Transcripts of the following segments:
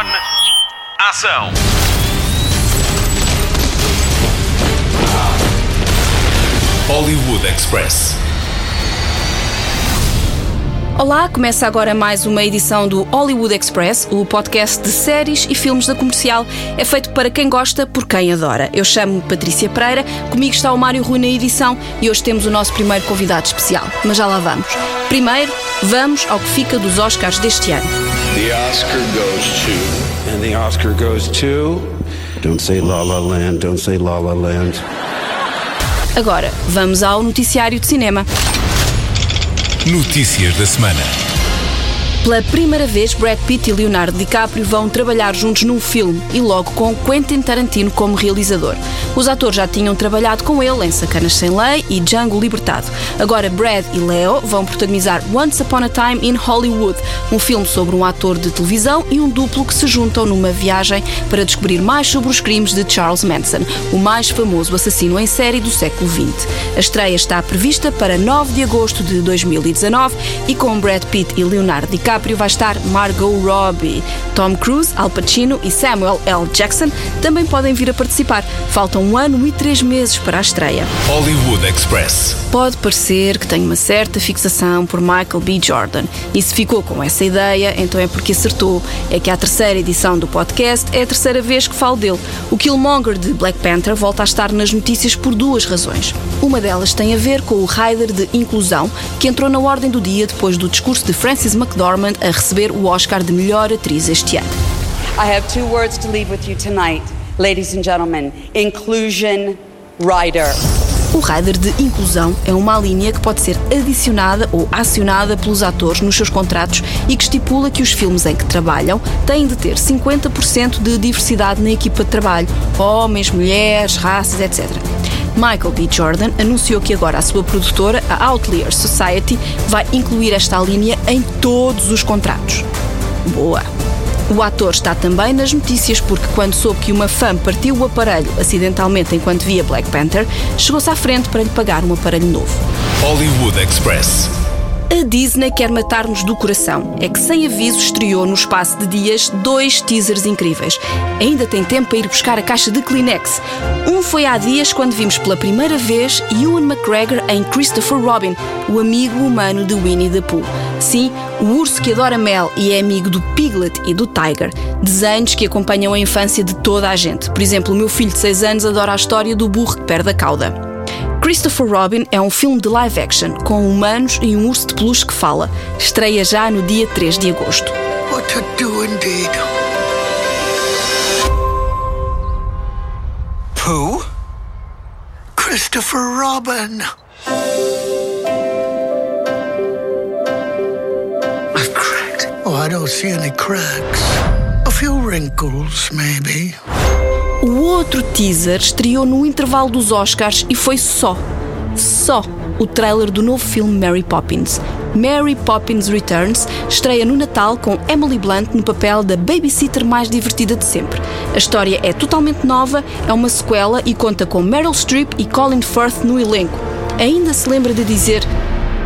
On. Ação. Hollywood Express. Olá, começa agora mais uma edição do Hollywood Express, o podcast de séries e filmes da comercial. É feito para quem gosta, por quem adora. Eu chamo-me Patrícia Pereira, comigo está o Mário Rui na edição e hoje temos o nosso primeiro convidado especial. Mas já lá vamos. Primeiro, vamos ao que fica dos Oscars deste ano. The Oscar goes to. And the Oscar goes to. Don't say La La Land, don't say La La Land. Agora, vamos ao noticiário de cinema. Notícias da semana. Pela primeira vez, Brad Pitt e Leonardo DiCaprio vão trabalhar juntos num filme e logo com Quentin Tarantino como realizador. Os atores já tinham trabalhado com ele em Sacanas Sem Lei e Django Libertado. Agora, Brad e Leo vão protagonizar Once Upon a Time in Hollywood, um filme sobre um ator de televisão e um duplo que se juntam numa viagem para descobrir mais sobre os crimes de Charles Manson, o mais famoso assassino em série do século XX. A estreia está prevista para 9 de agosto de 2019 e com Brad Pitt e Leonardo DiCaprio vai estar Margot Robbie. Tom Cruise, Al Pacino e Samuel L. Jackson também podem vir a participar. Faltam um ano e três meses para a estreia. Hollywood Express. Pode parecer que tenho uma certa fixação por Michael B. Jordan. E se ficou com essa ideia, então é porque acertou. É que a terceira edição do podcast é a terceira vez que falo dele. O Killmonger de Black Panther volta a estar nas notícias por duas razões. Uma delas tem a ver com o rider de inclusão, que entrou na ordem do dia depois do discurso de Frances McDormand a receber o Oscar de melhor atriz este ano. I have two words to leave with you tonight, ladies and gentlemen. Inclusion rider. O rider de inclusão é uma linha que pode ser adicionada ou acionada pelos atores nos seus contratos e que estipula que os filmes em que trabalham têm de ter 50% de diversidade na equipa de trabalho, homens, mulheres, raças, etc. Michael B. Jordan anunciou que agora a sua produtora, a Outlier Society, vai incluir esta linha em todos os contratos. Boa! O ator está também nas notícias porque, quando soube que uma fã partiu o aparelho acidentalmente enquanto via Black Panther, chegou-se à frente para lhe pagar um aparelho novo. Hollywood Express. A Disney quer matar-nos do coração. É que sem aviso estreou no espaço de dias dois teasers incríveis. Ainda tem tempo para ir buscar a caixa de Kleenex. Um foi há dias quando vimos pela primeira vez Ewan McGregor em Christopher Robin, o amigo humano de Winnie the Pooh. Sim, o urso que adora mel e é amigo do Piglet e do Tiger. Desenhos que acompanham a infância de toda a gente. Por exemplo, o meu filho de 6 anos adora a história do burro que perde a cauda. Christopher Robin é um filme de live action com humanos e um urso de peluche que fala. Estreia já no dia 3 de agosto. What to do indeed. Who? Christopher Robin. I've cracked. Oh, I don't see any cracks. A few wrinkles, maybe. O outro teaser estreou no intervalo dos Oscars e foi só, só o trailer do novo filme Mary Poppins. Mary Poppins Returns estreia no Natal com Emily Blunt no papel da babysitter mais divertida de sempre. A história é totalmente nova, é uma sequela e conta com Meryl Streep e Colin Firth no elenco. Ainda se lembra de dizer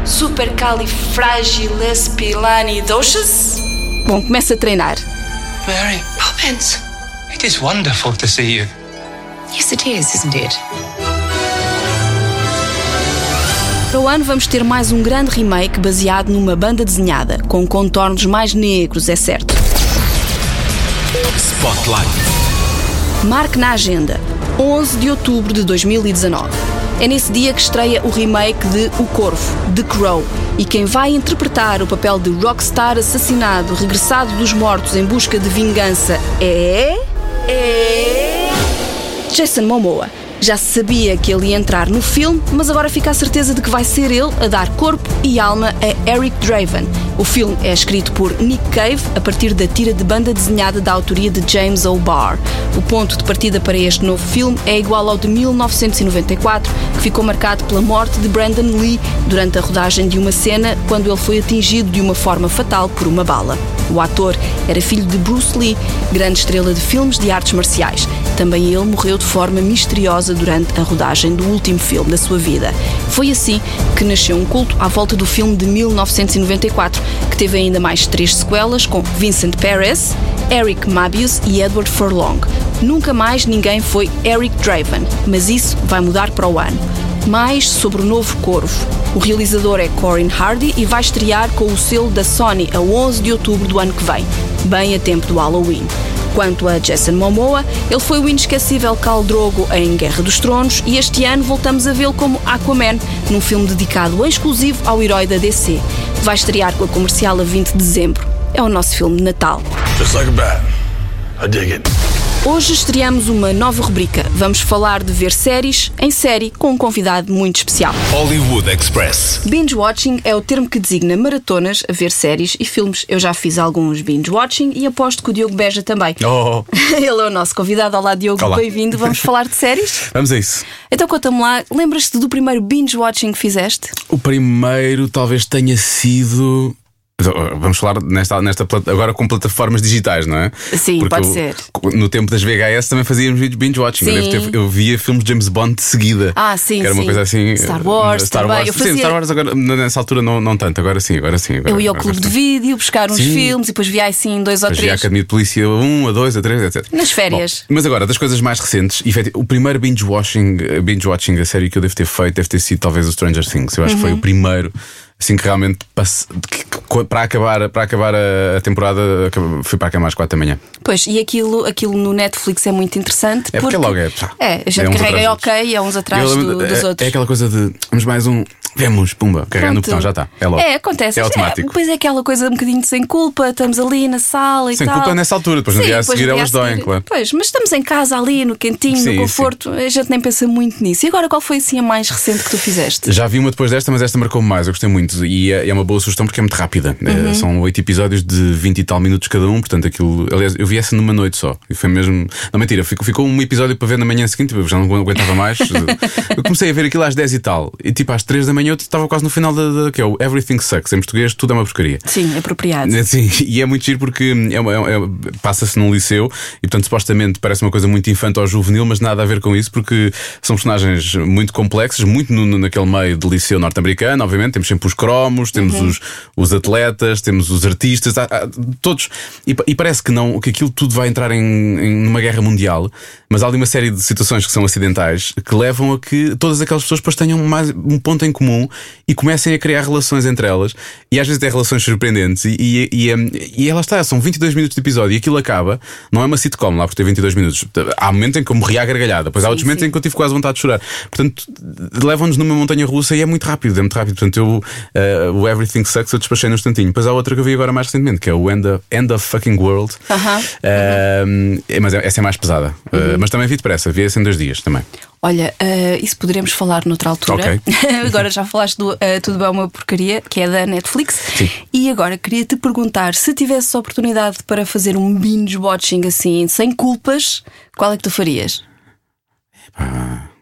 Supercalifragilisticexpialidocious? Bom, começa a treinar. Mary Poppins. It is wonderful to see you. Yes, it is, isn't it? Para o ano vamos ter mais um grande remake baseado numa banda desenhada, com contornos mais negros, é certo. Spotlight. Marque na agenda, 11 de outubro de 2019. É nesse dia que estreia o remake de O Corvo, The Crow, e quem vai interpretar o papel de rockstar assassinado, regressado dos mortos em busca de vingança é é Jason Momoa. Já se sabia que ele ia entrar no filme, mas agora fica a certeza de que vai ser ele a dar corpo e alma a Eric Draven. O filme é escrito por Nick Cave a partir da tira de banda desenhada da autoria de James O'Barr. O ponto de partida para este novo filme é igual ao de 1994, que ficou marcado pela morte de Brandon Lee durante a rodagem de uma cena quando ele foi atingido de uma forma fatal por uma bala. O ator era filho de Bruce Lee, grande estrela de filmes de artes marciais. Também ele morreu de forma misteriosa durante a rodagem do último filme da sua vida. Foi assim que nasceu um culto à volta do filme de 1994, que teve ainda mais três sequelas com Vincent Perez, Eric Mabius e Edward Furlong. Nunca mais ninguém foi Eric Draven, mas isso vai mudar para o ano. Mais sobre o novo Corvo. O realizador é Corin Hardy e vai estrear com o selo da Sony a 11 de outubro do ano que vem, bem a tempo do Halloween. Quanto a Jason Momoa, ele foi o inesquecível Khal Drogo em Guerra dos Tronos e este ano voltamos a vê-lo como Aquaman, num filme dedicado exclusivo ao herói da DC. Vai estrear com a comercial a 20 de dezembro. É o nosso filme de Natal. Just like a bat. I dig it. Hoje estreamos uma nova rubrica. Vamos falar de ver séries em série com um convidado muito especial. Hollywood Express. Binge watching é o termo que designa maratonas a ver séries e filmes. Eu já fiz alguns binge watching e aposto que o Diogo Beja também. Oh, Ele é o nosso convidado. Olá, Diogo, Olá. bem-vindo. Vamos falar de séries? vamos a isso. Então conta-me lá, lembras-te do primeiro binge watching que fizeste? O primeiro talvez tenha sido. Vamos falar nesta, nesta agora com plataformas digitais, não é? Sim, Porque pode eu- ser. No tempo das VHS também fazíamos vídeos binge watching. Eu, ter- eu via filmes de James Bond de seguida. Ah, sim, Que era uma sim. coisa assim. Star Wars Star também. Wars. Eu Sim, fazia- Star Wars agora, nessa altura não, não tanto. Agora sim, agora sim. Agora, Eu ia ao clube de vídeo buscar uns Sim. filmes e depois via assim dois ou Depois via a três. Academia de Polícia 1, a 2, a 3, etc. Nas férias. Bom, mas agora, das coisas mais recentes, o primeiro binge watching, eh, binge watching a série que eu devo ter feito deve ter sido talvez o Stranger Things. Eu acho que Uhum. foi o primeiro, assim que realmente passe- que- para acabar, para acabar a, temporada, fui para a cama às 4 da manhã. Pois, e aquilo, aquilo no Netflix é muito interessante. É porque logo é, pá, É, a gente é carrega dos ok, é uns atrás Eu do- dos é, outros. é aquela coisa de vamos mais um, vemos, pumba, carregar no Pronto. botão, já está. É logo. É, acontece. É automático. depois é aquela coisa um bocadinho de sem culpa, estamos ali na sala e Sem tal. culpa nessa altura, depois no Sim, dia a seguir no elas doem, claro. Pois, mas estamos em casa ali, no quentinho, Sim, no conforto, a gente nem pensa muito nisso. E agora qual foi assim a mais recente que tu fizeste? Já vi uma depois desta, mas esta marcou-me mais. Eu gostei muito. E é, é uma boa sugestão porque é muito rápida. Eh, Uhum. são oito episódios de 20 e tal minutos cada um. Portanto, aquilo. Aliás, eu vi essa numa noite só. E foi mesmo. Não, mentira, ficou, ficou um episódio para ver na manhã seguinte. Eu já não aguentava mais. eu comecei a ver aquilo às 10 e tal. E tipo, às 3 da manhã eu estava quase no final da, da- que é o Everything Sucks. Em português, tudo é uma porcaria. Sim, apropriado. É, Sim, e é muito giro porque é é uma- passa-se num liceu e, portanto, supostamente parece uma coisa muito infantil ou juvenil, mas nada a ver com isso porque são personagens muito complexos, muito no- no- naquele meio de liceu norte-americano, obviamente. Temos sempre os cromos, temos os, os atletas, temos os artistas, há- há todos. E, e parece que não, que aquilo tudo vai entrar em, em numa guerra mundial, mas há ali uma série de situações que são acidentais que levam a que todas aquelas pessoas depois tenham mais um ponto em comum e comecem a criar relações entre elas. E às vezes têm relações surpreendentes. E, e, e, e ela está, são 22 minutos de episódio e aquilo acaba. Não é uma sitcom lá por ter 22 minutos. Há momentos em que eu morri à gargalhada, depois há outros momentos em que eu tive quase vontade de chorar. Portanto, levam-nos numa montanha russa e é muito rápido, é muito rápido. Portanto, eu, eh, o Everything Sucks eu despachei num instantinho. Depois há outra que eu vi agora mais recentemente, que é o End of, End of Fucking World. Aham. Hum, é, mas é- essa é mais pesada. Uh, mas também vi depressa, vi essa em dois dias também. Olha, eh, isso poderemos falar noutra altura. Ok. agora já falaste do eh, Tudo Bem é uma Porcaria, que é da Netflix. Sim. E agora queria te perguntar: se tivesse a oportunidade para fazer um binge watching assim, sem culpas, qual é que tu farias? O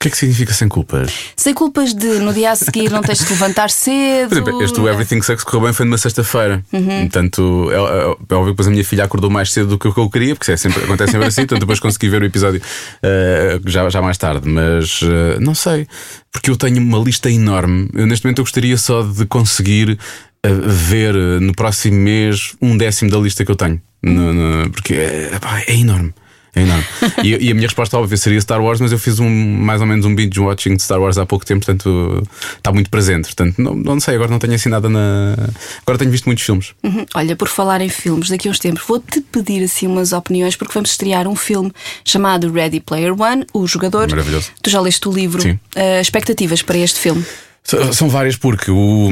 que é que significa sem culpas? Sem culpas de no dia a seguir não tens de levantar cedo. Por exemplo, este Everything Sucks correu bem foi numa sexta-feira. Uhum. Portanto, é, é, é óbvio que depois a minha filha acordou mais cedo do que eu queria, porque é sempre, acontece sempre assim. Portanto, depois consegui ver o episódio eh, já, já mais tarde. Mas eh, não sei, porque eu tenho uma lista enorme. Eu, neste momento eu gostaria só de conseguir eh, ver no próximo mês um décimo da lista que eu tenho. No- no- porque é, é enorme. É enorme. e, e a minha resposta óbvia seria Star Wars, mas eu fiz um, mais ou menos um binge watching de Star Wars há pouco tempo, portanto está muito presente. Portanto, não, não sei, agora não tenho assim nada na. Agora tenho visto muitos filmes. Uhum. Olha, por falar em filmes, daqui a uns tempos vou-te pedir assim umas opiniões, porque vamos estrear um filme chamado Ready Player One, o jogador. Maravilhoso. Tu já leste o livro. Sim. Eh, expectativas para este filme? São várias porque o,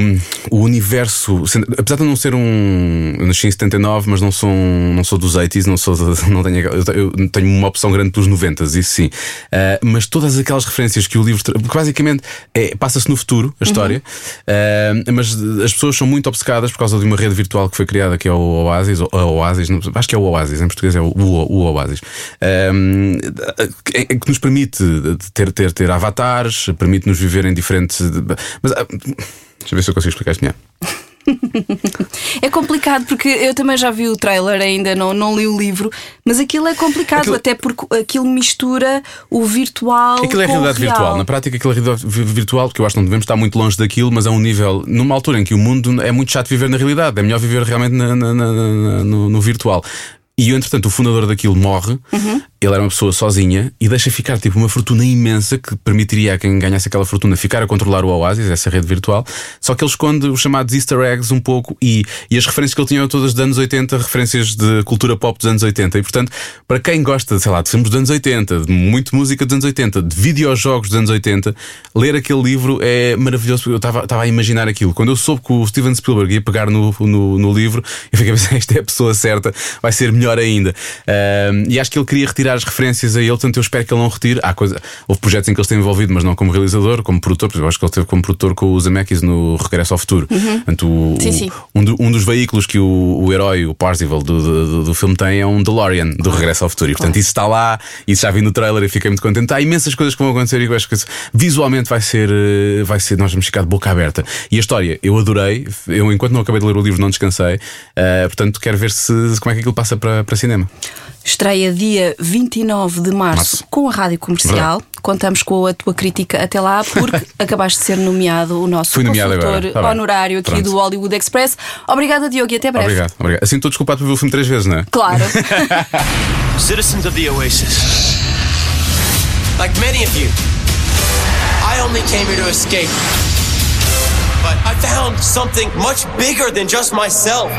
o universo, apesar de não ser um. Eu nasci em 79, mas não sou, não sou dos 80s, não, sou, não tenho, eu te- eu tenho uma opção grande pelos 90s, isso sim. Ah, mas todas aquelas referências que o livro. Porque basicamente é, passa-se no futuro a história, Ah, mas as pessoas são muito obcecadas por causa de uma rede virtual que foi criada, que é o Oasis, ou a Oasis, acho que é o Oasis, em português é o, o, o Oasis, Ah, que, que nos permite ter, ter, ter avatares, permite-nos viver em diferentes. Mas ah, deixa eu ver se eu consigo explicar isto melhor. É complicado porque eu também já vi o trailer, ainda não, não li o livro, mas aquilo é complicado, Aquilo- até porque aquilo mistura o virtual. Aquilo é realidade real. virtual. Na prática, aquilo é realidade vi- virtual, porque eu acho que não devemos estar muito longe daquilo, mas é um nível, numa altura em que o mundo é muito chato viver na realidade, é melhor viver realmente na- na- na- no, no virtual. E entretanto, o fundador daquilo morre, ele era uma pessoa sozinha e deixa ficar tipo uma fortuna imensa que permitiria a quem ganhasse aquela fortuna ficar a controlar o Oasis, essa rede virtual. Só que ele esconde os chamados Easter eggs um pouco e, e as referências que ele tinha todas dos anos 80, referências de cultura pop dos anos 80. E portanto, para quem gosta, sei lá, de filmes dos anos 80, de muito música dos anos 80, de videojogos dos anos 80, ler aquele livro é maravilhoso eu estava a imaginar aquilo. Quando eu soube que o Steven Spielberg ia pegar no, no, no livro, eu fiquei a pensar, esta é a pessoa certa, vai ser melhor ainda. E acho que ele queria retirar as referências a ele, portanto eu espero que ele não retire. Há coisa, houve projetos em que ele esteve envolvido, mas não como realizador, como produtor, porque eu acho que ele esteve como produtor com os Zemeckis no Regresso ao Futuro. Portanto, o- Sim, o- sim. Um, do- um dos veículos que o, o herói, o Parzival do, do, do filme tem é um DeLorean do Regresso ao Futuro. E portanto isso está lá, isso já vi no trailer e fiquei muito contente. Há imensas coisas que vão acontecer e eu acho que visualmente vai ser, eh, vai ser, nós vamos ficar de boca aberta. E a história, eu adorei, eu enquanto não acabei de ler o livro não descansei, eh, portanto quero ver se como é que aquilo passa para, para cinema. Estreia dia 29 de março, Março. com a Rádio Comercial. Contamos com a tua crítica até lá, porque acabaste de ser nomeado o nosso Fui consultor. Tá honorário aqui Pronto. do Hollywood Express. Obrigada, Diogo, e até breve. Obrigado, obrigado. Assim estou desculpado por ver o filme três vezes, não é? Claro. Citizens of the Oasis. Like many of you, I only came here to escape. But I found something much bigger than just myself.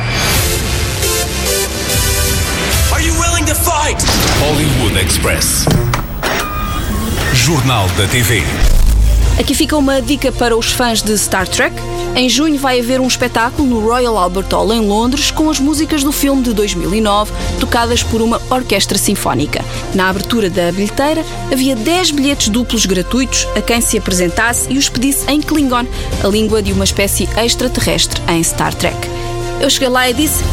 Are you willing to fight? Hollywood Express. Jornal da TV. Aqui fica uma dica para os fãs de Star Trek. Em junho vai haver um espetáculo no Royal Albert Hall em Londres com as músicas do filme de 2009, tocadas por uma orquestra sinfónica. Na abertura da bilheteira havia 10 bilhetes duplos gratuitos a quem se apresentasse e os pedisse em Klingon, a língua de uma espécie extraterrestre em Star Trek. Eu cheguei lá e disse: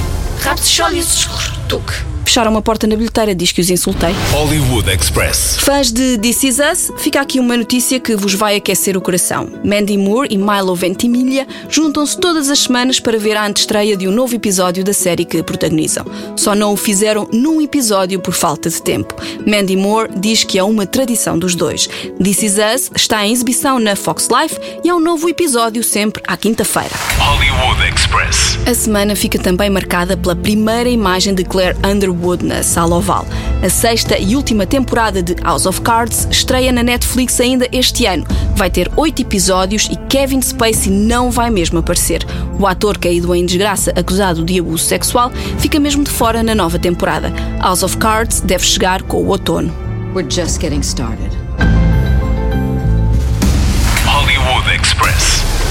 Tuk. Fecharam uma porta na bilheteira, diz que os insultei. Hollywood Express. Fãs de This Is Us, fica aqui uma notícia que vos vai aquecer o coração. Mandy Moore e Milo Ventimiglia juntam-se todas as semanas para ver a antestreia de um novo episódio da série que protagonizam. Só não o fizeram num episódio por falta de tempo. Mandy Moore diz que é uma tradição dos dois. This Is Us está em exibição na Fox Life e há um novo episódio sempre à quinta-feira. Hollywood Express. A semana fica também marcada pela primeira imagem de Claire Underwood na Sala Oval. A sexta e última temporada de House of Cards estreia na Netflix ainda este ano. Vai ter oito episódios e Kevin Spacey não vai mesmo aparecer. O ator caído em desgraça acusado de abuso sexual fica mesmo de fora na nova temporada. House of Cards deve chegar com o outono. We're just getting started.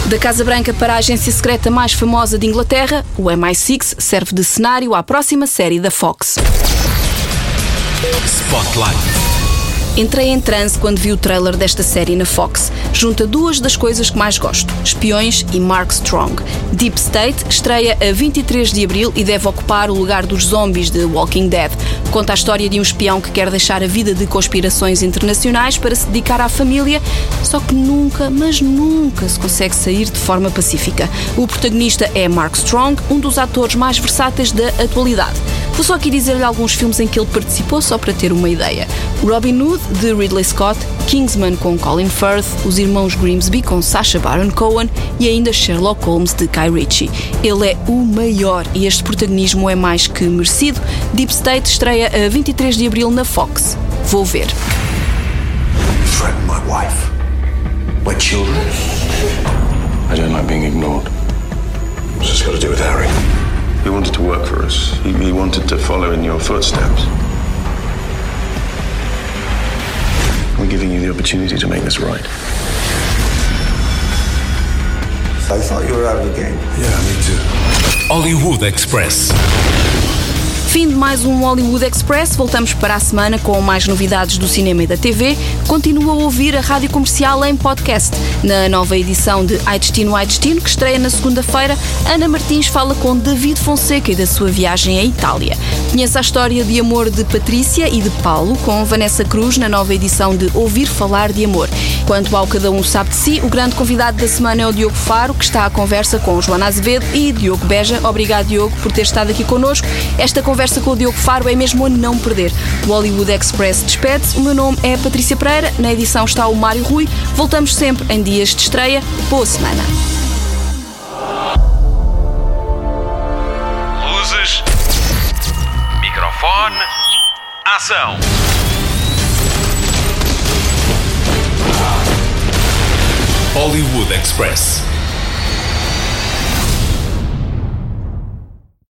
Da Casa Branca para a agência secreta mais famosa de Inglaterra, o MI6 serve de cenário à próxima série da Fox. Spotlight. Entrei em transe quando vi o trailer desta série na Fox. Junta duas das coisas que mais gosto: espiões e Mark Strong. Deep State estreia a 23 de abril e deve ocupar o lugar dos zombies de Walking Dead. Conta a história de um espião que quer deixar a vida de conspirações internacionais para se dedicar à família, só que nunca, mas nunca se consegue sair de forma pacífica. O protagonista é Mark Strong, um dos atores mais versáteis da atualidade. Vou só aqui dizer-lhe alguns filmes em que ele participou, só para ter uma ideia. Robin Hood, de Ridley Scott, Kingsman com Colin Firth, Os Irmãos Grimsby com Sacha Baron Cohen e ainda Sherlock Holmes de Guy Ritchie. Ele é o maior e este protagonismo é mais que merecido. Deep State estreia a 23 de abril na Fox. Vou ver. He wanted to follow in your footsteps. We're giving you the opportunity to make this right. I thought you were out of the game. Yeah, me too. Hollywood Express. Fim de mais um Hollywood Express. Voltamos para a semana com mais novidades do cinema e da TV. Continua a ouvir a rádio comercial em podcast. Na nova edição de Ai Destino, Ai Destino, que estreia na segunda-feira, Ana Martins fala com David Fonseca e da sua viagem à Itália. Conheça a história de amor de Patrícia e de Paulo com Vanessa Cruz na nova edição de Ouvir Falar de Amor. Quanto ao Cada Um Sabe de Si, o grande convidado da semana é o Diogo Faro, que está à conversa com Joana Azevedo e Diogo Beja. Obrigado, Diogo, por ter estado aqui connosco. Esta conversa com o Diogo Faro é mesmo a não perder. O Hollywood Express despede-se. O meu nome é Patrícia Pereira, na edição está o Mário Rui. Voltamos sempre em dias de estreia. Boa semana. Luzes. Microfone. Ação. Hollywood Express.